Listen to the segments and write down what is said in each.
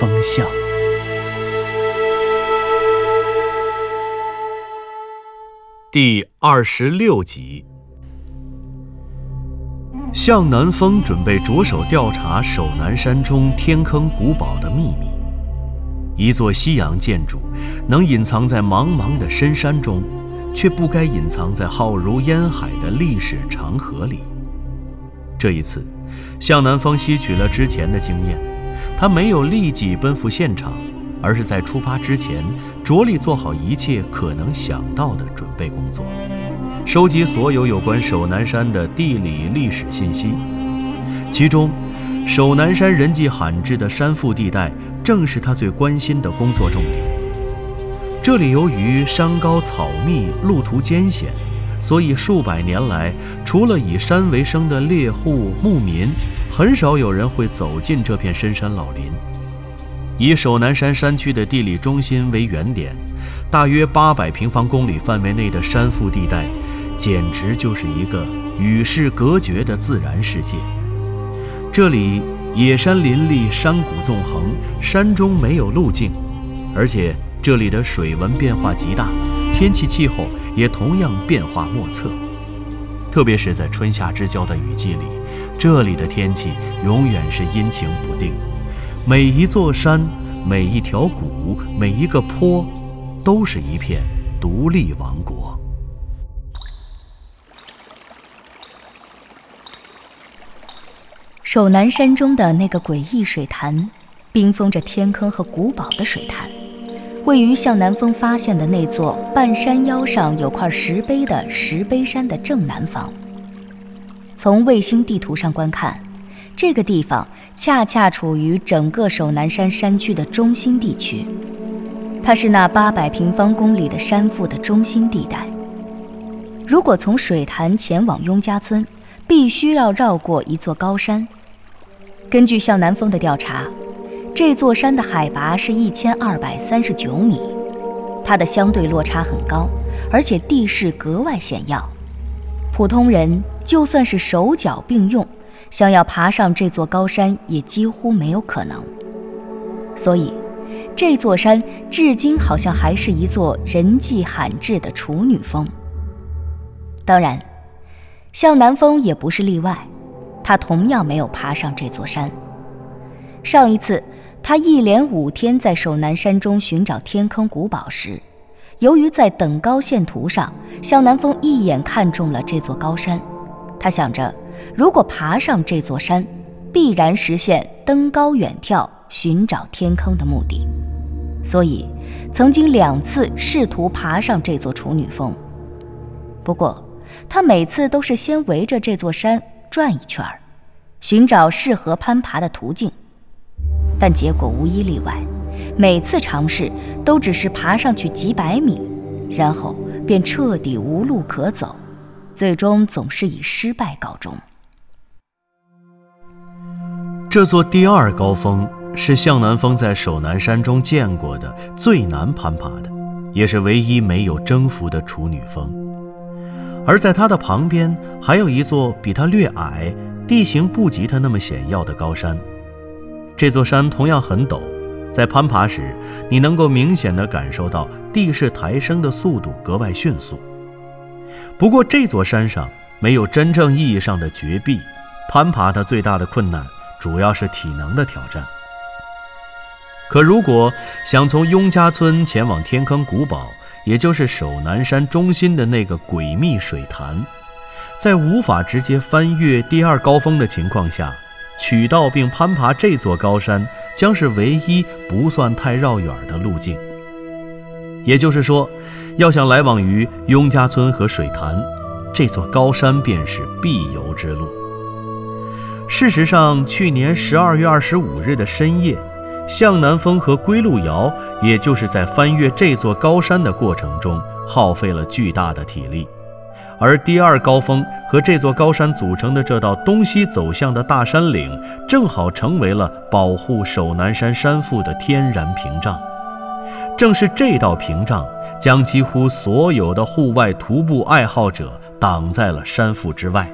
风向》第二十六集。向南风准备着手调查守南山中天坑古堡的秘密。一座西洋建筑能隐藏在茫茫的深山中，却不该隐藏在浩如烟海的历史长河里。这一次，向南风吸取了之前的经验，他没有立即奔赴现场，而是在出发之前着力做好一切可能想到的准备工作。收集所有有关首南山的地理历史信息，其中，首南山人迹罕至的山腹地带正是他最关心的工作重点。这里由于山高草密，路途艰险，所以数百年来，除了以山为生的猎户牧民，很少有人会走进这片深山老林。以首南山山区的地理中心为原点，大约八百平方公里范围内的山腹地带。简直就是一个与世隔绝的自然世界。这里野山林立，山谷纵横，山中没有路径，而且这里的水文变化极大，天气气候也同样变化莫测。特别是在春夏之交的雨季里，这里的天气永远是阴晴不定。每一座山，每一条谷，每一个坡，都是一片独立王国。守南山中的那个诡异水潭，冰封着天坑和古堡的水潭，位于向南峰发现的那座半山腰上有块石碑的石碑山的正南方。从卫星地图上观看，这个地方恰恰处于整个守南山山区的中心地区，它是那八百平方公里的山腹的中心地带。如果从水潭前往雍家村，必须要绕过一座高山。根据向南峰的调查，这座山的海拔是一千二百三十九米，它的相对落差很高，而且地势格外险要。普通人就算是手脚并用，想要爬上这座高山也几乎没有可能。所以，这座山至今好像还是一座人迹罕至的处女峰。当然，向南峰也不是例外。他同样没有爬上这座山。上一次，他一连五天在守南山中寻找天坑古堡时，由于在等高线图上，向南风一眼看中了这座高山。他想着，如果爬上这座山，必然实现登高远眺寻找天坑的目的，所以曾经两次试图爬上这座处女峰。不过，他每次都是先围着这座山。转一圈儿，寻找适合攀爬的途径，但结果无一例外，每次尝试都只是爬上去几百米，然后便彻底无路可走，最终总是以失败告终。这座第二高峰是向南峰在首南山中见过的最难攀爬的，也是唯一没有征服的处女峰。而在它的旁边，还有一座比它略矮、地形不及它那么险要的高山。这座山同样很陡，在攀爬时，你能够明显地感受到地势抬升的速度格外迅速。不过，这座山上没有真正意义上的绝壁，攀爬它最大的困难主要是体能的挑战。可如果想从雍家村前往天坑古堡，也就是守南山中心的那个诡秘水潭，在无法直接翻越第二高峰的情况下，取道并攀爬这座高山将是唯一不算太绕远的路径。也就是说，要想来往于雍家村和水潭，这座高山便是必由之路。事实上，去年十二月二十五日的深夜，向南风和归路遥，也就是在翻越这座高山的过程中，耗费了巨大的体力。而第二高峰和这座高山组成的这道东西走向的大山岭，正好成为了保护首南山山腹的天然屏障。正是这道屏障，将几乎所有的户外徒步爱好者挡在了山腹之外。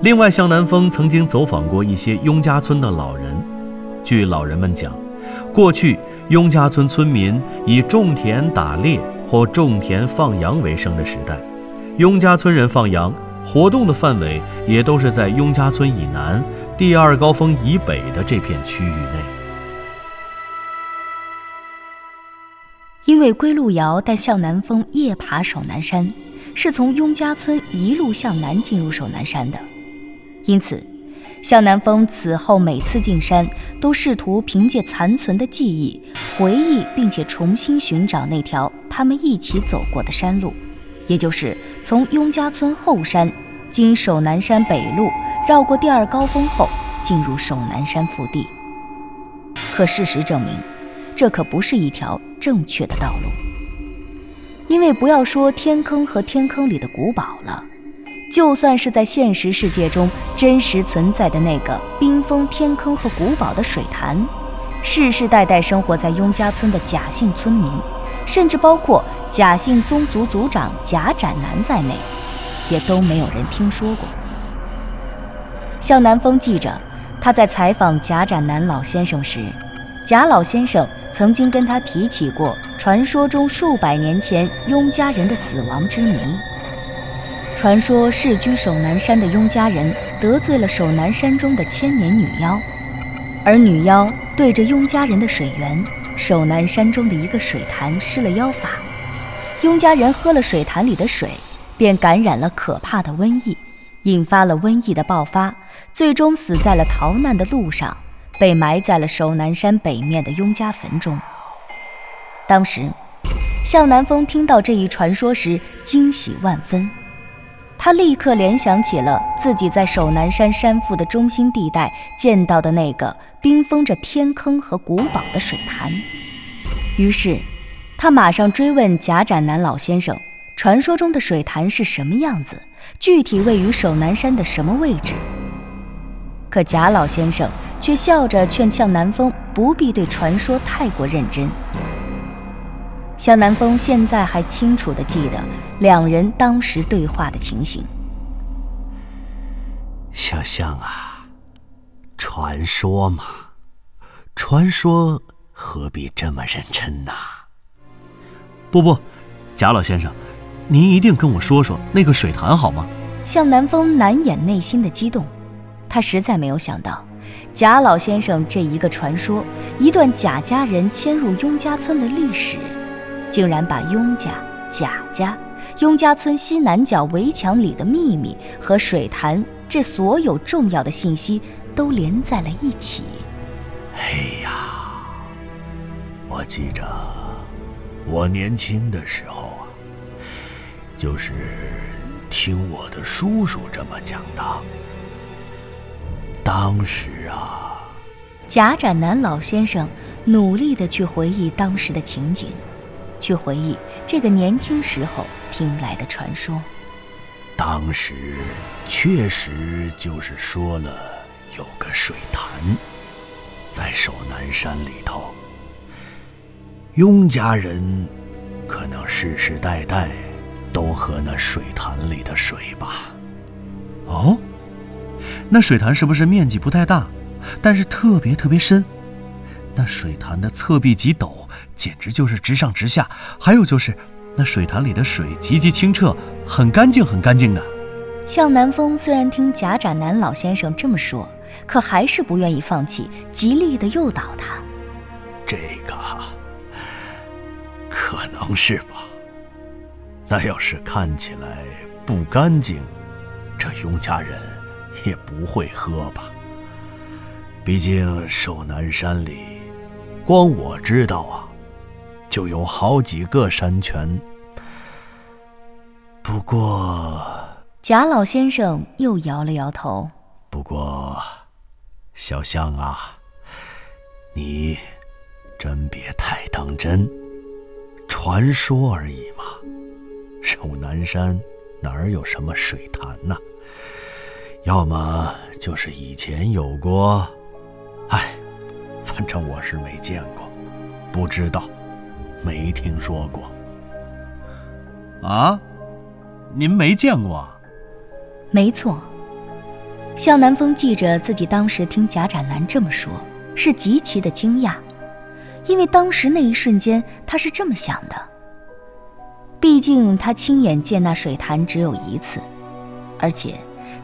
另外，向南风曾经走访过一些雍家村的老人，据老人们讲，过去雍家村村民以种田、打猎或种田放羊为生的时代。雍家村人放羊活动的范围也都是在雍家村以南、第二高峰以北的这片区域内。因为归路遥带向南风夜爬首南山，是从雍家村一路向南进入首南山的，因此，向南风此后每次进山都试图凭借残存的记忆回忆，并且重新寻找那条他们一起走过的山路。也就是从雍家村后山经首南山北路绕过第二高峰后进入首南山腹地。可事实证明，这可不是一条正确的道路。因为不要说天坑和天坑里的古堡了，就算是在现实世界中真实存在的那个冰封天坑和古堡的水潭，世世代代生活在雍家村的贾姓村民。甚至包括贾姓宗族族长贾展南在内，也都没有人听说过。向南风记着，他在采访贾展南老先生时，贾老先生曾经跟他提起过传说中数百年前雍家人的死亡之谜。传说世居守南山的雍家人得罪了守南山中的千年女妖，而女妖对着雍家人的水源。守南山中的一个水潭施了妖法，雍家人喝了水潭里的水，便感染了可怕的瘟疫，引发了瘟疫的爆发，最终死在了逃难的路上，被埋在了守南山北面的雍家坟中。当时，向南风听到这一传说时惊喜万分，他立刻联想起了自己在守南山山腹的中心地带见到的那个。冰封着天坑和古堡的水潭，于是他马上追问贾展南老先生：“传说中的水潭是什么样子？具体位于守南山的什么位置？”可贾老先生却笑着劝向南风不必对传说太过认真。向南风现在还清楚的记得两人当时对话的情形。小象啊。传说嘛，传说何必这么认真呐？不不，贾老先生，您一定跟我说说那个水潭好吗？向南风难掩内心的激动，他实在没有想到，贾老先生这一个传说，一段贾家人迁入雍家村的历史，竟然把雍家、贾家、雍家村西南角围墙里的秘密和水潭这所有重要的信息。都连在了一起。哎呀，我记着，我年轻的时候啊，就是听我的叔叔这么讲的。当时啊，贾展南老先生努力的去回忆当时的情景，去回忆这个年轻时候听来的传说。当时确实就是说了。有个水潭，在守南山里头。雍家人可能世世代代都喝那水潭里的水吧？哦，那水潭是不是面积不太大，但是特别特别深？那水潭的侧壁极陡，简直就是直上直下。还有就是，那水潭里的水极其清澈，很干净，很干净的。向南风虽然听贾展南老先生这么说。可还是不愿意放弃，极力的诱导他。这个可能是吧。那要是看起来不干净，这雍家人也不会喝吧。毕竟守南山里，光我知道啊，就有好几个山泉。不过，贾老先生又摇了摇头。不过。小象啊，你真别太当真，传说而已嘛。守南山哪儿有什么水潭呐？要么就是以前有过，哎，反正我是没见过，不知道，没听说过。啊，您没见过？没错。向南风记着自己当时听贾展南这么说，是极其的惊讶，因为当时那一瞬间他是这么想的。毕竟他亲眼见那水潭只有一次，而且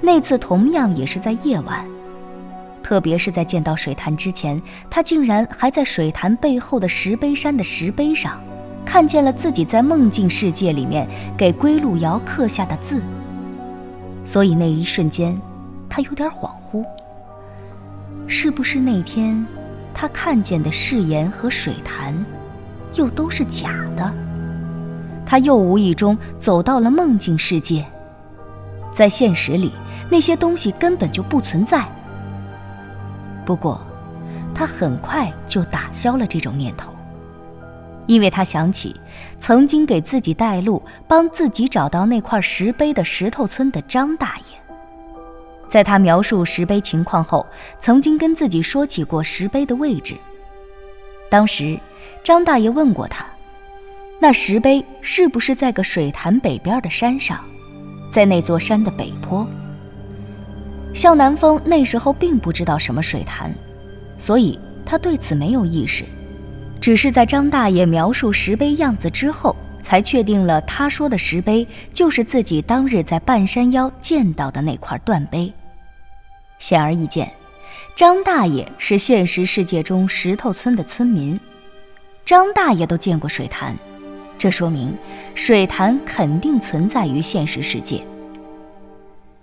那次同样也是在夜晚。特别是在见到水潭之前，他竟然还在水潭背后的石碑山的石碑上，看见了自己在梦境世界里面给归路遥刻下的字。所以那一瞬间。他有点恍惚，是不是那天他看见的誓言和水潭，又都是假的？他又无意中走到了梦境世界，在现实里那些东西根本就不存在。不过，他很快就打消了这种念头，因为他想起曾经给自己带路、帮自己找到那块石碑的石头村的张大爷。在他描述石碑情况后，曾经跟自己说起过石碑的位置。当时，张大爷问过他，那石碑是不是在个水潭北边的山上，在那座山的北坡？向南风那时候并不知道什么水潭，所以他对此没有意识，只是在张大爷描述石碑样子之后。才确定了，他说的石碑就是自己当日在半山腰见到的那块断碑。显而易见，张大爷是现实世界中石头村的村民。张大爷都见过水潭，这说明水潭肯定存在于现实世界。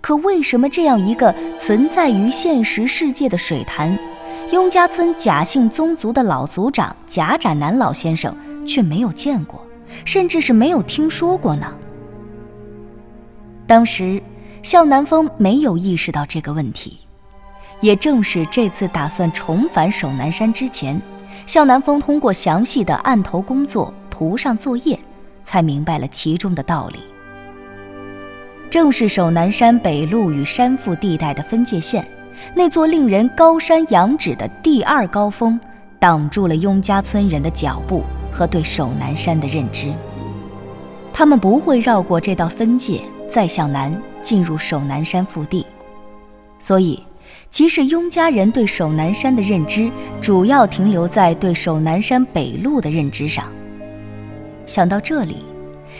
可为什么这样一个存在于现实世界的水潭，雍家村贾姓宗族的老族长贾展南老先生却没有见过？甚至是没有听说过呢。当时，向南风没有意识到这个问题，也正是这次打算重返守南山之前，向南风通过详细的案头工作、图上作业，才明白了其中的道理。正是守南山北路与山腹地带的分界线，那座令人高山仰止的第二高峰，挡住了雍家村人的脚步。和对守南山的认知，他们不会绕过这道分界，再向南进入守南山腹地。所以，即使雍家人对守南山的认知主要停留在对守南山北路的认知上。想到这里，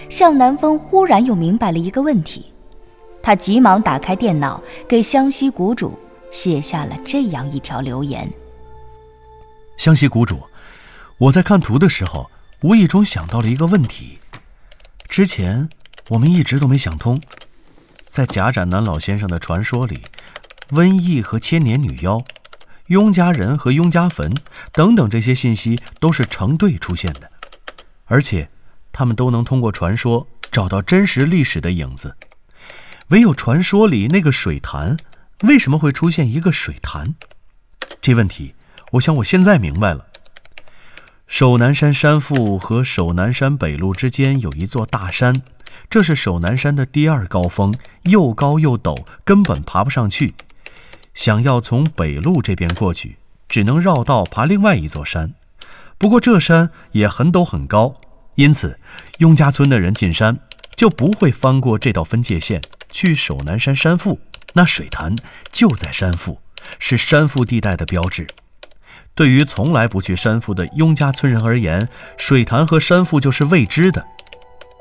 向南风忽然又明白了一个问题，他急忙打开电脑，给湘西谷主写下了这样一条留言：湘西谷主。我在看图的时候，无意中想到了一个问题，之前我们一直都没想通。在贾展南老先生的传说里，瘟疫和千年女妖、雍家人和雍家坟等等这些信息都是成对出现的，而且他们都能通过传说找到真实历史的影子。唯有传说里那个水潭，为什么会出现一个水潭？这问题，我想我现在明白了。守南山山腹和守南山北路之间有一座大山，这是守南山的第二高峰，又高又陡，根本爬不上去。想要从北路这边过去，只能绕道爬另外一座山。不过这山也很陡很高，因此雍家村的人进山就不会翻过这道分界线去守南山山腹。那水潭就在山腹，是山腹地带的标志。对于从来不去山腹的雍家村人而言，水潭和山腹就是未知的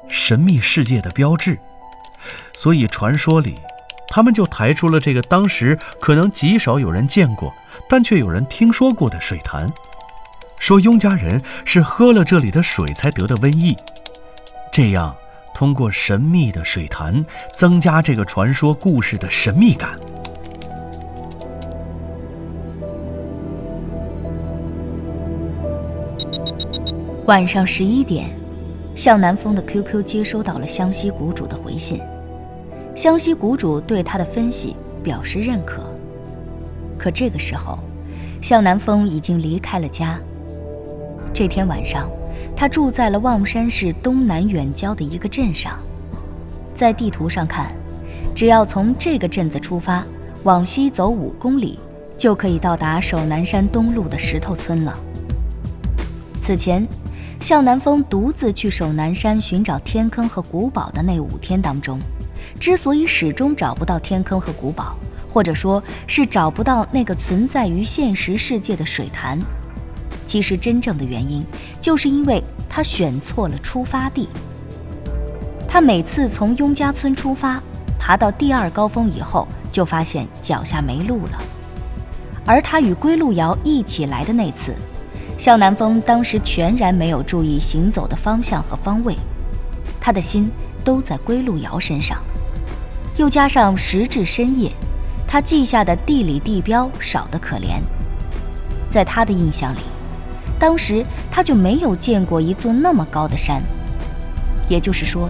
神秘世界的标志，所以传说里，他们就抬出了这个当时可能极少有人见过，但却有人听说过的水潭，说雍家人是喝了这里的水才得的瘟疫，这样通过神秘的水潭增加这个传说故事的神秘感。晚上十一点，向南风的 QQ 接收到了湘西谷主的回信。湘西谷主对他的分析表示认可。可这个时候，向南风已经离开了家。这天晚上，他住在了望山市东南远郊的一个镇上。在地图上看，只要从这个镇子出发，往西走五公里，就可以到达守南山东路的石头村了。此前，向南风独自去守南山寻找天坑和古堡的那五天当中，之所以始终找不到天坑和古堡，或者说是找不到那个存在于现实世界的水潭，其实真正的原因，就是因为他选错了出发地。他每次从雍家村出发，爬到第二高峰以后，就发现脚下没路了。而他与归路遥一起来的那次，向南风当时全然没有注意行走的方向和方位，他的心都在归路遥身上。又加上时至深夜，他记下的地理地标少得可怜。在他的印象里，当时他就没有见过一座那么高的山，也就是说。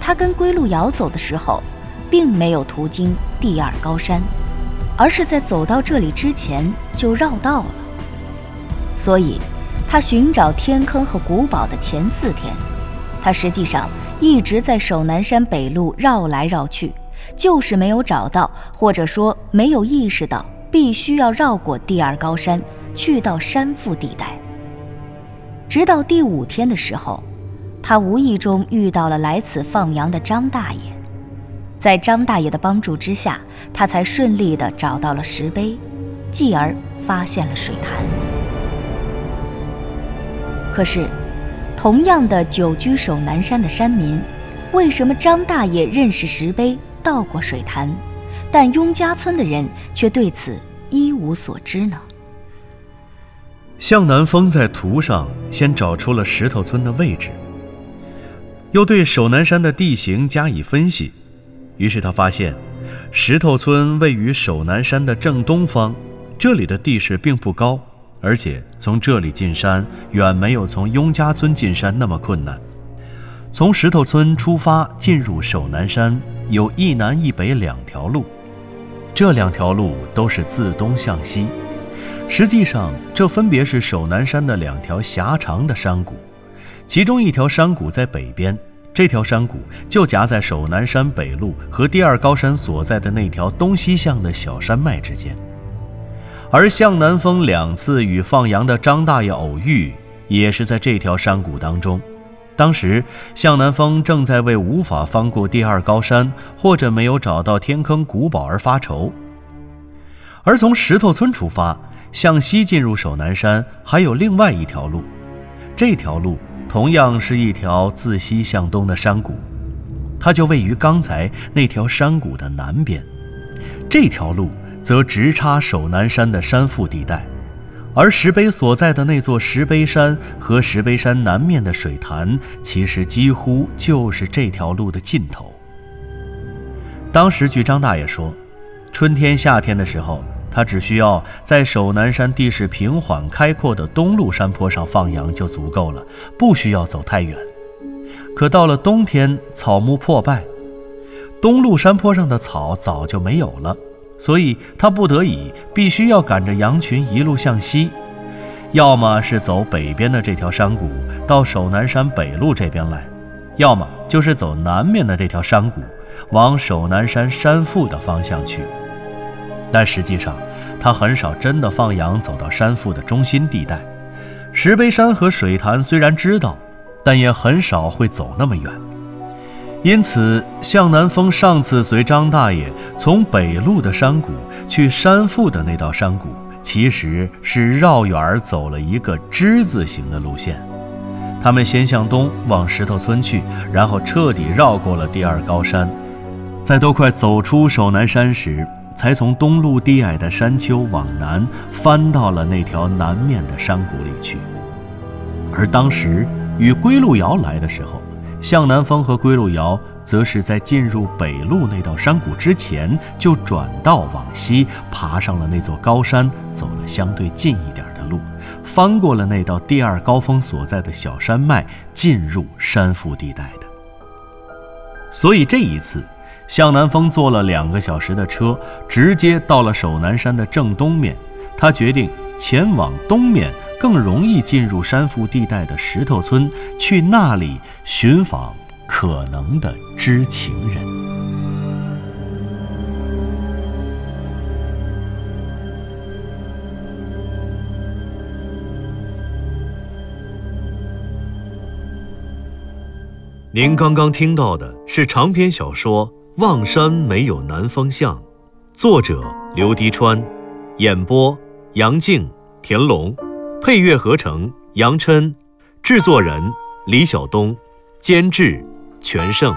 他跟归路遥走的时候，并没有途经第二高山，而是在走到这里之前就绕道了。所以，他寻找天坑和古堡的前四天，他实际上一直在守南山北路绕来绕去，就是没有找到，或者说没有意识到必须要绕过第二高山，去到山腹地带。直到第五天的时候。他无意中遇到了来此放羊的张大爷，在张大爷的帮助之下，他才顺利地找到了石碑，继而发现了水潭。可是，同样的久居守南山的山民，为什么张大爷认识石碑、到过水潭，但雍家村的人却对此一无所知呢？向南风在图上先找出了石头村的位置。又对守南山的地形加以分析，于是他发现，石头村位于守南山的正东方，这里的地势并不高，而且从这里进山远没有从雍家村进山那么困难。从石头村出发进入守南山有一南一北两条路，这两条路都是自东向西，实际上这分别是守南山的两条狭长的山谷。其中一条山谷在北边，这条山谷就夹在守南山北路和第二高山所在的那条东西向的小山脉之间。而向南风两次与放羊的张大爷偶遇，也是在这条山谷当中。当时向南风正在为无法翻过第二高山或者没有找到天坑古堡而发愁。而从石头村出发向西进入守南山，还有另外一条路，这条路。同样是一条自西向东的山谷，它就位于刚才那条山谷的南边。这条路则直插守南山的山腹地带，而石碑所在的那座石碑山和石碑山南面的水潭，其实几乎就是这条路的尽头。当时据张大爷说，春天、夏天的时候。他只需要在守南山地势平缓开阔的东路山坡上放羊就足够了，不需要走太远。可到了冬天，草木破败，东路山坡上的草早就没有了，所以他不得已必须要赶着羊群一路向西，要么是走北边的这条山谷到守南山北路这边来，要么就是走南面的这条山谷往守南山山腹的方向去。但实际上，他很少真的放羊走到山腹的中心地带。石碑山和水潭虽然知道，但也很少会走那么远。因此，向南风上次随张大爷从北路的山谷去山腹的那道山谷，其实是绕远儿走了一个之字形的路线。他们先向东往石头村去，然后彻底绕过了第二高山，在都快走出守南山时。才从东路低矮的山丘往南翻到了那条南面的山谷里去。而当时与归路遥来的时候，向南风和归路遥则是在进入北路那道山谷之前，就转道往西爬上了那座高山，走了相对近一点的路，翻过了那道第二高峰所在的小山脉，进入山腹地带的。所以这一次。向南风坐了两个小时的车，直接到了守南山的正东面。他决定前往东面更容易进入山腹地带的石头村，去那里寻访可能的知情人。您刚刚听到的是长篇小说《望山没有南方向》，作者刘迪川，演播杨静、田龙，配乐合成杨琛，制作人李晓东，监制全胜。